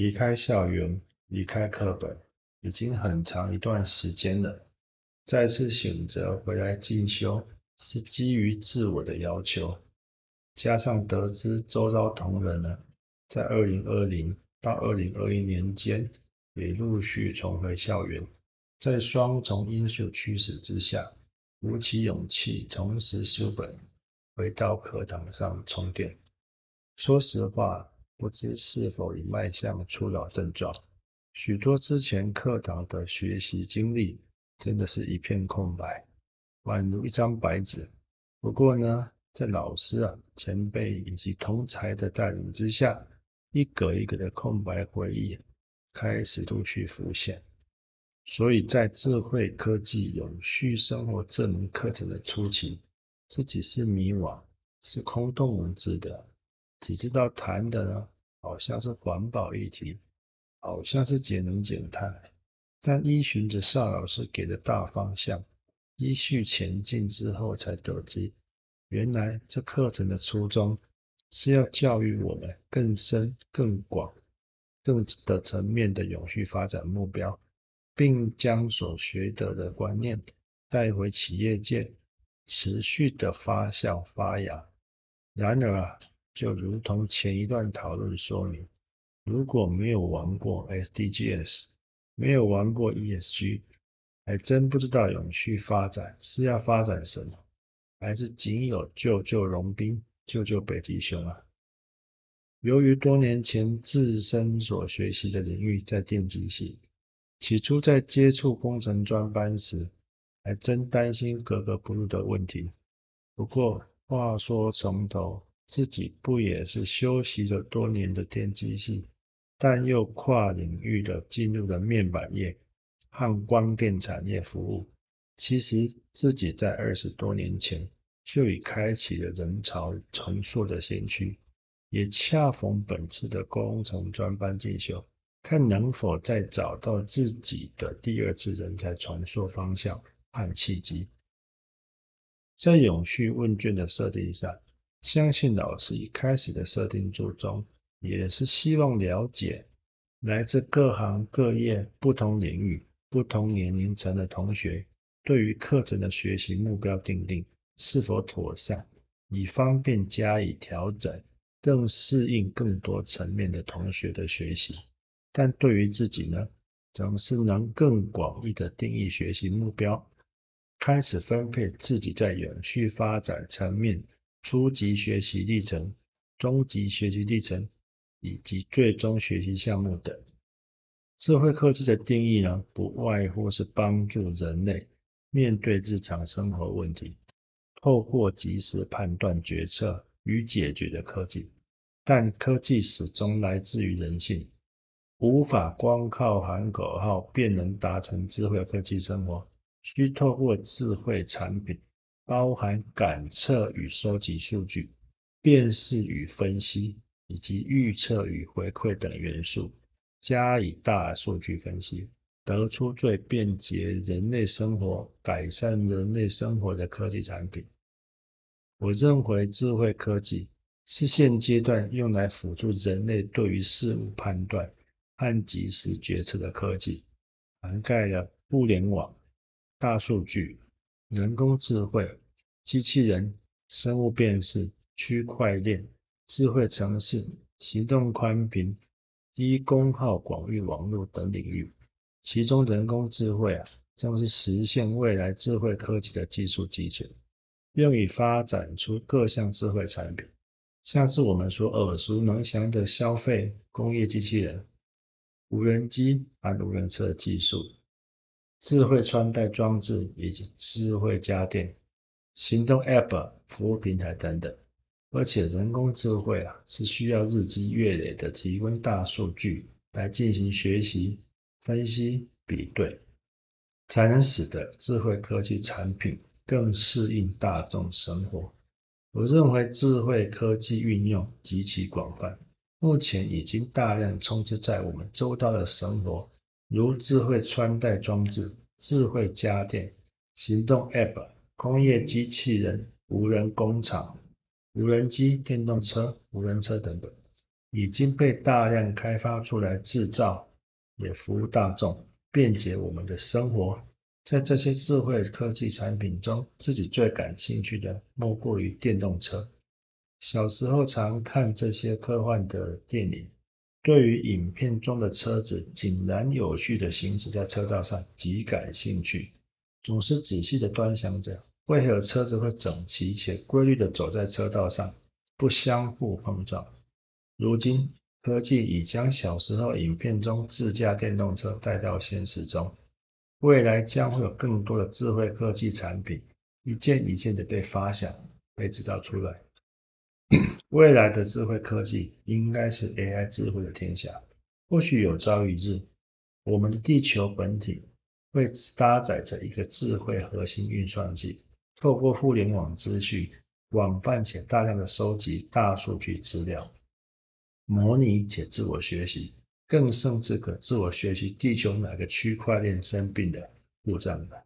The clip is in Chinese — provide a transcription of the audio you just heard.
离开校园，离开课本，已经很长一段时间了。再次选择回来进修，是基于自我的要求，加上得知周遭同仁呢，在二零二零到二零二一年间也陆续重回校园，在双重因素驱使之下，鼓起勇气重拾书本，回到课堂上充电。说实话。不知是否已迈向初老症状？许多之前课堂的学习经历，真的是一片空白，宛如一张白纸。不过呢，在老师啊、前辈以及同才的带领之下，一格一格的空白回忆开始陆续浮现。所以在智慧科技永续生活这门课程的初期，自己是迷惘，是空洞无知的。只知道谈的呢，好像是环保议题，好像是节能减碳，但依循着邵老师给的大方向，依序前进之后，才得知，原来这课程的初衷是要教育我们更深、更广、更的层面的永续发展目标，并将所学得的观念带回企业界，持续的发酵发芽。然而啊。就如同前一段讨论说明，如果没有玩过 SDGs，没有玩过 ESG，还真不知道永续发展是要发展什么，还是仅有救救融冰、救救北极熊啊？由于多年前自身所学习的领域在电机系，起初在接触工程专班时，还真担心格格不入的问题。不过话说从头。自己不也是修习了多年的电机系，但又跨领域的进入了面板业和光电产业服务。其实自己在二十多年前就已开启了人潮重塑的先驱，也恰逢本次的工程专班进修，看能否再找到自己的第二次人才传授方向和契机。在永续问卷的设定上。相信老师一开始的设定初衷，也是希望了解来自各行各业、不同领域、不同年龄层的同学，对于课程的学习目标定定是否妥善，以方便加以调整，更适应更多层面的同学的学习。但对于自己呢，总是能更广义的定义学习目标，开始分配自己在永续发展层面。初级学习历程、中级学习历程以及最终学习项目等。智慧科技的定义呢，不外乎是帮助人类面对日常生活问题，透过及时判断、决策与解决的科技。但科技始终来自于人性，无法光靠喊口号便能达成智慧科技生活，需透过智慧产品。包含感测与收集数据、辨识与分析，以及预测与回馈等元素，加以大数据分析，得出最便捷人类生活、改善人类生活的科技产品。我认为，智慧科技是现阶段用来辅助人类对于事物判断和及时决策的科技，涵盖了互联网、大数据。人工智慧、机器人、生物辨识、区块链、智慧城市、行动宽频、低功耗广域网络等领域，其中人工智慧啊，将是实现未来智慧科技的技术基础，用以发展出各项智慧产品，像是我们所耳熟能详的消费工业机器人、无人机和无人车技术。智慧穿戴装置以及智慧家电、行动 App、服务平台等等，而且人工智慧啊是需要日积月累的提供大数据来进行学习、分析、比对，才能使得智慧科技产品更适应大众生活。我认为智慧科技运用极其广泛，目前已经大量充斥在我们周遭的生活。如智慧穿戴装置、智慧家电、行动 App、工业机器人、无人工厂、无人机、电动车、无人车等等。已经被大量开发出来制造，也服务大众，便捷我们的生活。在这些智慧科技产品中，自己最感兴趣的莫过于电动车。小时候常看这些科幻的电影，对于影片中的车子井然有序的行驶在车道上极感兴趣，总是仔细的端详着为何车子会整齐且规律的走在车道上，不相互碰撞。如今，科技已将小时候影片中自驾电动车带到现实中。未来将会有更多的智慧科技产品，一件一件的被发想、被制造出来。未来的智慧科技应该是 AI 智慧的天下。或许有朝一日，我们的地球本体会搭载着一个智慧核心运算机，透过互联网资讯，广泛且大量的收集大数据资料，模拟且自我学习。更甚至可自我学习地球哪个区块链生病的故障的。